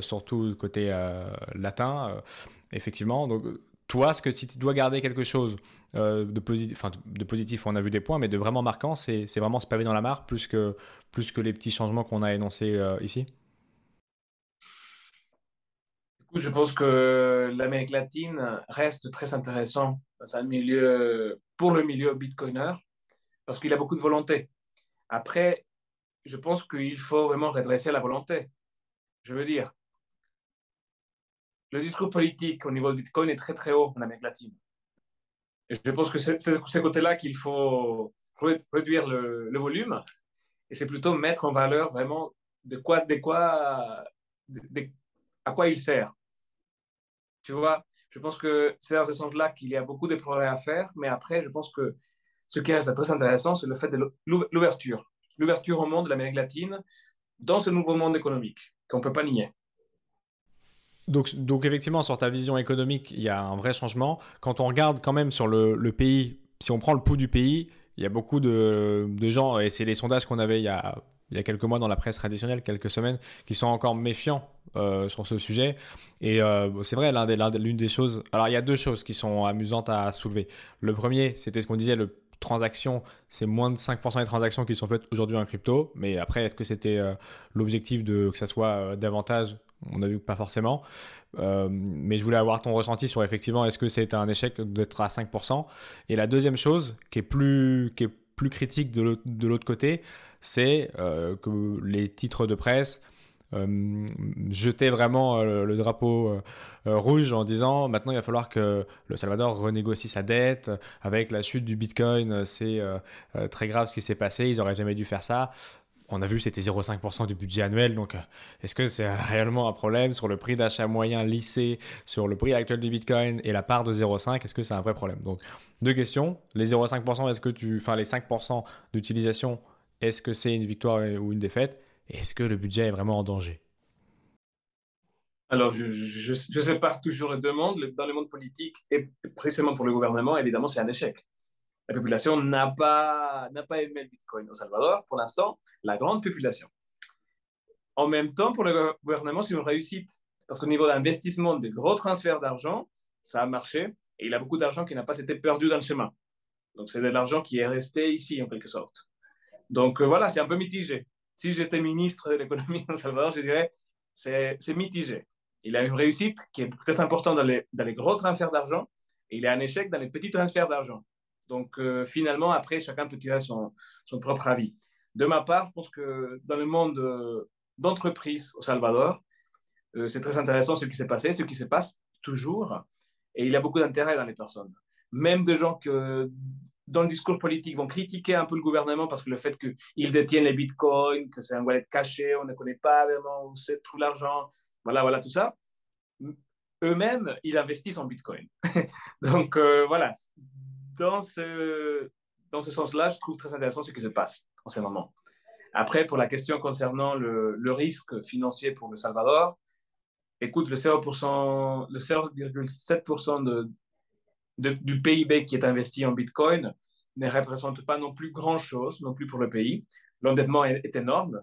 surtout côté latin, effectivement. Donc, toi, ce que si tu dois garder quelque chose euh, de, positif, de positif, on a vu des points, mais de vraiment marquant, c'est vraiment se pavé dans la mare plus que, plus que les petits changements qu'on a énoncés euh, ici je pense que l'Amérique latine reste très intéressant dans un milieu, pour le milieu bitcoiner parce qu'il a beaucoup de volonté. Après, je pense qu'il faut vraiment redresser la volonté. Je veux dire, le discours politique au niveau du Bitcoin est très très haut en Amérique latine. Je pense que c'est ce côté-là qu'il faut réduire le, volume et c'est plutôt mettre en valeur vraiment de quoi, à quoi il sert. Tu vois, je pense que c'est dans ce sens-là qu'il y a beaucoup de progrès à faire, mais après, je pense que ce qui reste très intéressant, c'est le fait de l'ouverture. L'ouverture au monde de l'Amérique latine dans ce nouveau monde économique qu'on ne peut pas nier. Donc, effectivement, sur ta vision économique, il y a un vrai changement. Quand on regarde quand même sur le, pays, si on prend le pouls du pays, il y a beaucoup de, gens, et c'est les sondages qu'on avait il y, a, il y, a, quelques mois dans la presse traditionnelle, quelques semaines, qui sont encore méfiants euh, sur ce sujet. Et euh, c'est vrai, l'une des, des choses... Alors, il y a deux choses qui sont amusantes à soulever. Le premier, c'était ce qu'on disait, le transactions, c'est moins de 5% des transactions qui sont faites aujourd'hui en crypto. Mais après, est-ce que c'était euh, l'objectif de que ça soit davantage on a vu que pas forcément. Euh, mais je voulais avoir ton ressenti sur effectivement est-ce que c'est un échec d'être à 5%. Et la deuxième chose qui est plus, qui est plus critique de l'autre côté, c'est euh, que les titres de presse euh, jetaient vraiment le drapeau rouge en disant maintenant il va falloir que le Salvador renégocie sa dette avec la chute du Bitcoin. C'est très grave ce qui s'est passé, ils n'auraient jamais dû faire ça on a vu c'était 0,5% du budget annuel, donc euh, est-ce que c'est réellement un problème sur le prix d'achat moyen lissé, sur le prix actuel du Bitcoin et la part de 0,5 Est-ce que c'est un vrai problème? Donc deux questions. Les 0,5%, est-ce que tu, enfin les 5% d'utilisation, est-ce que c'est une victoire ou une défaite? Est-ce que le budget est vraiment en danger? Alors, je pas toujours les demandes. Dans le monde politique, et précisément pour le gouvernement, évidemment, c'est un échec la population n'a pas, n'a pas aimé le Bitcoin au Salvador, pour l'instant, la grande population. En même temps, pour le gouvernement, c'est une réussite. Parce qu'au niveau d'investissement, de gros transferts d'argent, ça a marché. Et il a beaucoup d'argent qui n'a pas été perdu dans le chemin. Donc, c'est de l'argent qui est resté ici, en quelque sorte. Donc, euh, voilà, c'est un peu mitigé. Si j'étais ministre de l'économie en Salvador, je dirais c'est mitigé. Il a une réussite qui est très importante dans les, dans les gros transferts d'argent et il a un échec dans les petits transferts d'argent. Donc, euh, finalement, après, chacun peut tirer son, son, propre avis. De ma part, je pense que dans le monde euh, d'entreprise au Salvador, c'est très intéressant ce qui s'est passé, ce qui se passe toujours. Et il y a beaucoup d'intérêt dans les personnes. Même des gens que, dans le discours politique, vont critiquer un peu le gouvernement parce que le fait qu'ils détiennent les bitcoins, que c'est un wallet caché, on ne connaît pas vraiment où c'est tout l'argent, voilà, voilà, tout ça. Eux-mêmes, ils investissent en bitcoin. *laughs* Donc, euh, voilà. Dans ce, dans ce sens-là, je trouve très intéressant ce qui se passe en ce moment. Après, pour la question concernant le, risque financier pour le Salvador, écoute, le 0%, le 0,7% de, du PIB qui est investi en Bitcoin ne représente pas non plus grand-chose, non plus pour le pays. L'endettement est, énorme.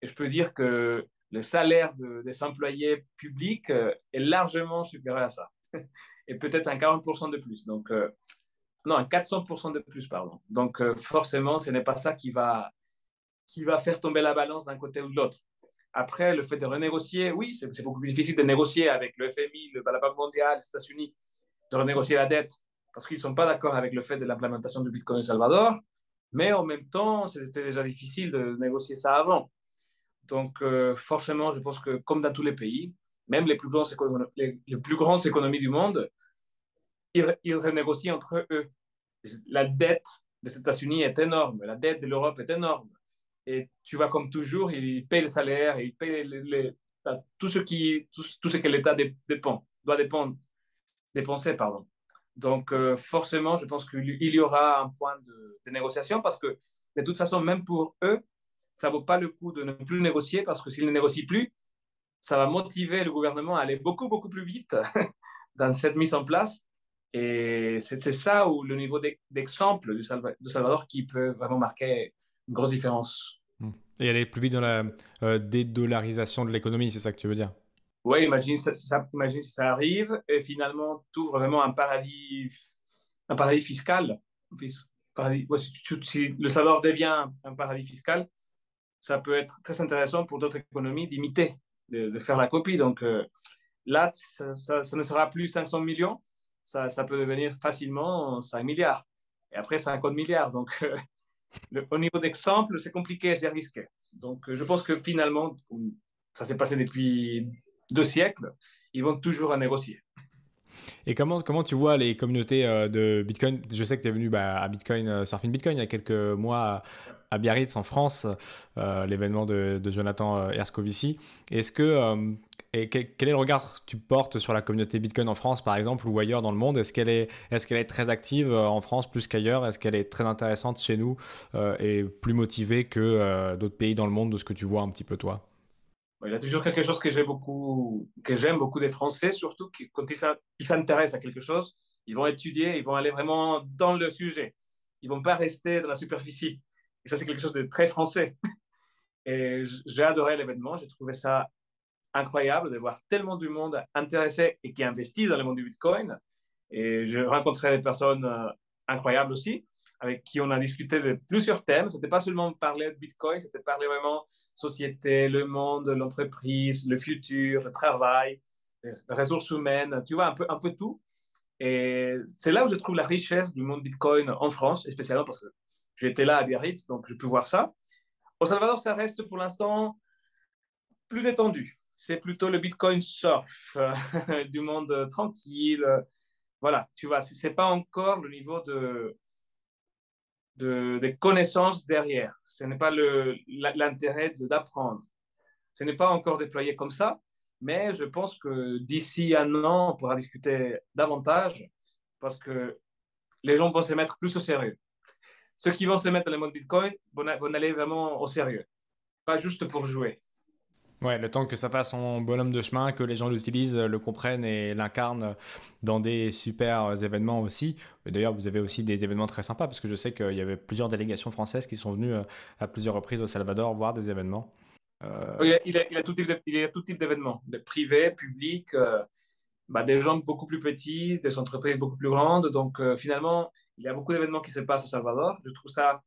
Et je peux dire que le salaire des employés publics euh, est largement supérieur à ça. *laughs* Et peut-être un 40% de plus. Donc, euh, non, un 400% de plus, pardon. Donc, euh, forcément, ce n'est pas ça qui va, qui va faire tomber la balance d'un côté ou de l'autre. Après, le fait de renégocier, oui, c'est beaucoup plus difficile de négocier avec le FMI, le, Banque mondiale, les États-Unis, de renégocier la dette parce qu'ils ne sont pas d'accord avec le fait de l'implémentation du Bitcoin au Salvador. Mais en même temps, c'était déjà difficile de négocier ça avant. Donc, euh, forcément, je pense que comme dans tous les pays, même les, plus grandes économies du monde, ils, ils renégocient entre eux. La dette des États-Unis est énorme, la dette de l'Europe est énorme et tu vas comme toujours, il paye le salaire, il paye les, tout, ce qui, tout, ce que l'État dépend, doit dépenser. Pardon. Donc, euh, forcément, je pense qu'il y aura un point de, négociation parce que, de toute façon, même pour eux, ça ne vaut pas le coup de ne plus négocier parce que s'ils ne négocient plus, ça va motiver le gouvernement à aller beaucoup, beaucoup plus vite *laughs* dans cette mise en place. Et c'est ça où le niveau d'exemple du Salvador qui peut vraiment marquer une grosse différence. Hmm. Et aller plus vite dans la euh, dédollarisation de l'économie, c'est ça que tu veux dire? Oui, imagine, ça, imagine si ça arrive et finalement tu ouvres vraiment un paradis, un paradis fiscal. Paradis, si, le Salvador devient un paradis fiscal, ça peut être très intéressant pour d'autres économies d'imiter, de, faire la copie. Donc euh, là, ça, ça, ne sera plus 500 millions, ça, ça, peut devenir facilement 5 milliards. Et après 50 milliards. Donc, euh, au niveau d'exemple, c'est compliqué, c'est risqué. Donc, euh, je pense que finalement, ça s'est passé depuis deux siècles, ils vont toujours à négocier. Et comment, comment tu vois les communautés euh, de Bitcoin? Je sais que tu es venu bah, à Bitcoin, euh, Surfing Bitcoin, il y a quelques mois à Biarritz en France, l'événement de, Jonathan Erscovici. Est-ce que et quel, est le regard que tu portes sur la communauté Bitcoin en France, par exemple, ou ailleurs dans le monde? Est-ce qu'elle est, est, qu'elle est très active euh, en France plus qu'ailleurs? Est-ce qu'elle est très intéressante chez nous euh, et plus motivée que euh, d'autres pays dans le monde de ce que tu vois un petit peu toi? Il y a toujours quelque chose que j'aime beaucoup, beaucoup des Français, surtout quand ils s'intéressent à quelque chose, ils vont étudier, ils vont aller vraiment dans le sujet. Ils vont pas rester dans la superficie. Et ça, c'est quelque chose de très français. *laughs* Et j'ai adoré l'événement, j'ai trouvé ça incroyable de voir tellement du monde intéressé et qui investit dans le monde du Bitcoin. Et j'ai rencontré des personnes euh, incroyables aussi, avec qui on a discuté de plusieurs thèmes. C'était pas seulement parler de Bitcoin, c'était parler vraiment société, le monde, l'entreprise, le futur, le travail, les ressources humaines, tu vois, un peu, un peu tout. Et c'est là où je trouve la richesse du monde Bitcoin en France, spécialement parce que j'étais là à Biarritz, donc je peux voir ça. Au Salvador, ça reste pour l'instant plus détendu c'est plutôt le Bitcoin surf *laughs* du monde tranquille. Voilà, tu vois, ce n'est pas encore le niveau de, de, connaissances derrière. Ce n'est pas l'intérêt d'apprendre. Ce n'est pas encore déployé comme ça, mais je pense que d'ici un an, on pourra discuter davantage parce que les gens vont se mettre plus au sérieux. Ceux qui vont se mettre dans le monde Bitcoin vont aller vraiment au sérieux, pas juste pour jouer. Ouais, le temps que ça fasse son bonhomme de chemin, que les gens l'utilisent, le comprennent et l'incarnent dans des super événements aussi. D'ailleurs, vous avez aussi des événements très sympas parce que je sais qu'il y avait plusieurs délégations françaises qui sont venues euh, à plusieurs reprises au Salvador voir des événements. il, a, a, tout type d'événements, privés, publics, bah, des gens beaucoup plus petits, des entreprises beaucoup plus grandes. Donc finalement, il y a beaucoup d'événements qui se passent au Salvador. Je trouve ça.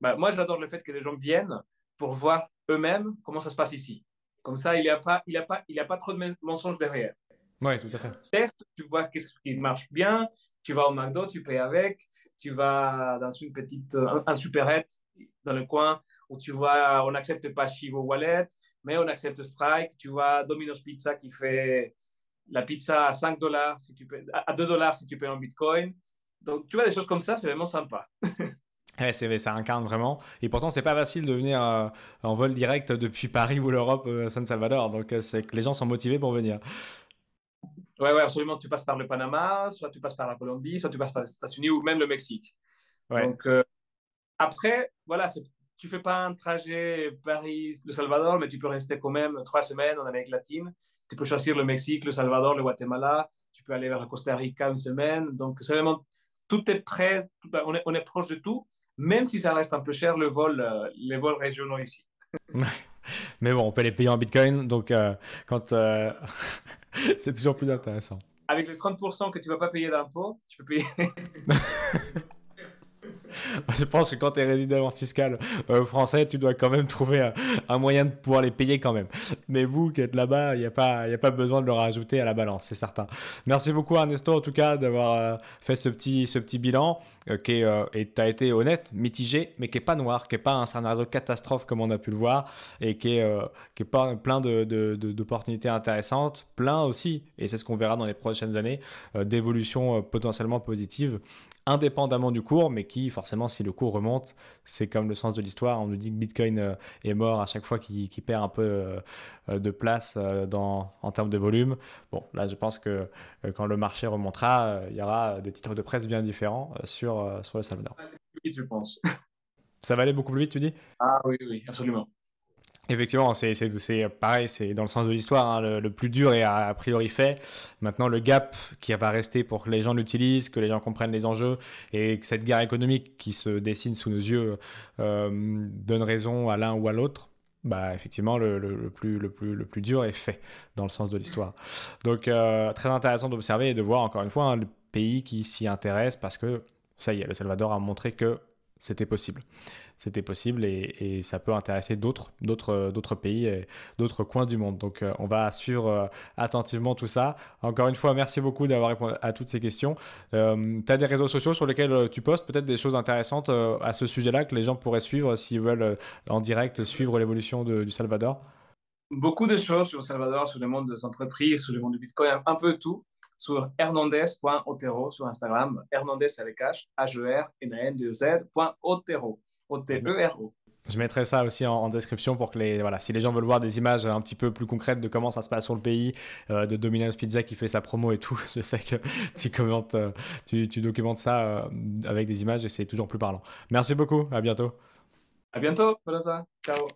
Bah, moi, j'adore le fait que les gens viennent pour voir eux-mêmes comment ça se passe ici. Comme ça, il n'y a, pas, il a, pas, il a pas trop de mensonges derrière. Oui, tout à fait. Tu testes, tu vois qu'est-ce qui marche bien, tu vas au McDo, tu payes avec, tu vas dans une petite, un, un supérette dans le coin où tu vois, on n'accepte pas Chivo Wallet, mais on accepte Strike. Tu vois Domino's Pizza qui fait la pizza à 5 dollars, si tu à 2 dollars si tu payes en Bitcoin. Donc, tu vois, des choses comme ça, c'est vraiment sympa. *laughs* Ouais, c'est, ça incarne vraiment. Et pourtant, c'est pas facile de venir euh, en vol direct depuis Paris ou l'Europe euh, à San Salvador. Donc, euh, c'est que les gens sont motivés pour venir. Oui, ouais, absolument. Tu passes par le Panama, soit tu passes par la Colombie, soit tu passes par les États-Unis ou même le Mexique. Donc, après, voilà, tu fais pas un trajet Paris-Le Salvador, mais tu peux rester quand même trois semaines en Amérique latine. Tu peux choisir le Mexique, le Salvador, le Guatemala. Tu peux aller vers le Costa Rica une semaine. Donc, c'est vraiment, tout est prêt. on, est, on est proche de tout même si ça reste un peu cher le vol, euh, les vols régionaux ici. *laughs* Mais bon, on peut les payer en Bitcoin, donc euh, quand euh, *laughs* c'est toujours plus intéressant. Avec les 30% que tu vas pas payer d'impôts, tu peux payer. *laughs* je pense que quand tu es résident fiscal euh, français, tu dois quand même trouver un, moyen de pouvoir les payer quand même. Mais vous qui êtes là-bas, il n'y a, pas, a pas besoin de le rajouter à la balance, c'est certain. Merci beaucoup Ernesto en tout cas d'avoir euh, fait ce petit, ce petit bilan euh, qui est, as été honnête, mitigé, mais qui n'est pas noir, qui n'est pas un scénario catastrophe comme on a pu le voir et qui est, qui est pas, plein d'opportunités de, intéressantes, plein aussi, et c'est ce qu'on verra dans les prochaines années, d'évolutions potentiellement positives indépendamment du cours, mais qui forcément, si le cours remonte, c'est comme le sens de l'histoire. On nous dit que Bitcoin euh, est mort à chaque fois qu'il perd un peu euh, de place euh, dans, en termes de volume. Bon, là, je pense que quand le marché remontera, il y aura des titres de presse bien différents sur, sur le. Je pense. *laughs* Ça va aller beaucoup plus vite, tu dis? Ah oui, oui, absolument. Effectivement, c'est pareil, c'est dans le sens de l'histoire, hein, le, plus dur est a, priori fait. Maintenant, le gap qui va rester pour que les gens l'utilisent, que les gens comprennent les enjeux et que cette guerre économique qui se dessine sous nos yeux euh, donne raison à l'un ou à l'autre, bah effectivement le, le, plus, le, plus, le plus dur est fait dans le sens de l'histoire. Donc euh, très intéressant d'observer et de voir encore une fois hein, le pays qui s'y intéresse parce que ça y est, le Salvador a montré que c'était possible c'était possible et, ça peut intéresser d'autres, pays et d'autres coins du monde. Donc euh, on va suivre euh, attentivement tout ça. Encore une fois, merci beaucoup d'avoir répondu à toutes ces questions. Euh, tu as des réseaux sociaux sur lesquels tu postes peut-être des choses intéressantes à ce sujet-là que les gens pourraient suivre s'ils veulent en direct suivre l'évolution du Salvador? Beaucoup de choses sur le Salvador, sur le monde des entreprises, sur le monde du Bitcoin, un peu tout sur hernandez.otero sur Instagram, Hernandez avec H, H-E-R-N-A-N-D-E-Z.otero. O-T-E-R-O. Je mettrai ça aussi en, description pour que les, voilà, si les gens veulent voir des images un petit peu plus concrètes de comment ça se passe sur le pays, euh, de Domino's Pizza qui fait sa promo et tout, *laughs* je sais que tu, commentes, euh, tu, tu, documentes ça euh, avec des images et c'est toujours plus parlant. Merci beaucoup, à bientôt. À bientôt, Ciao.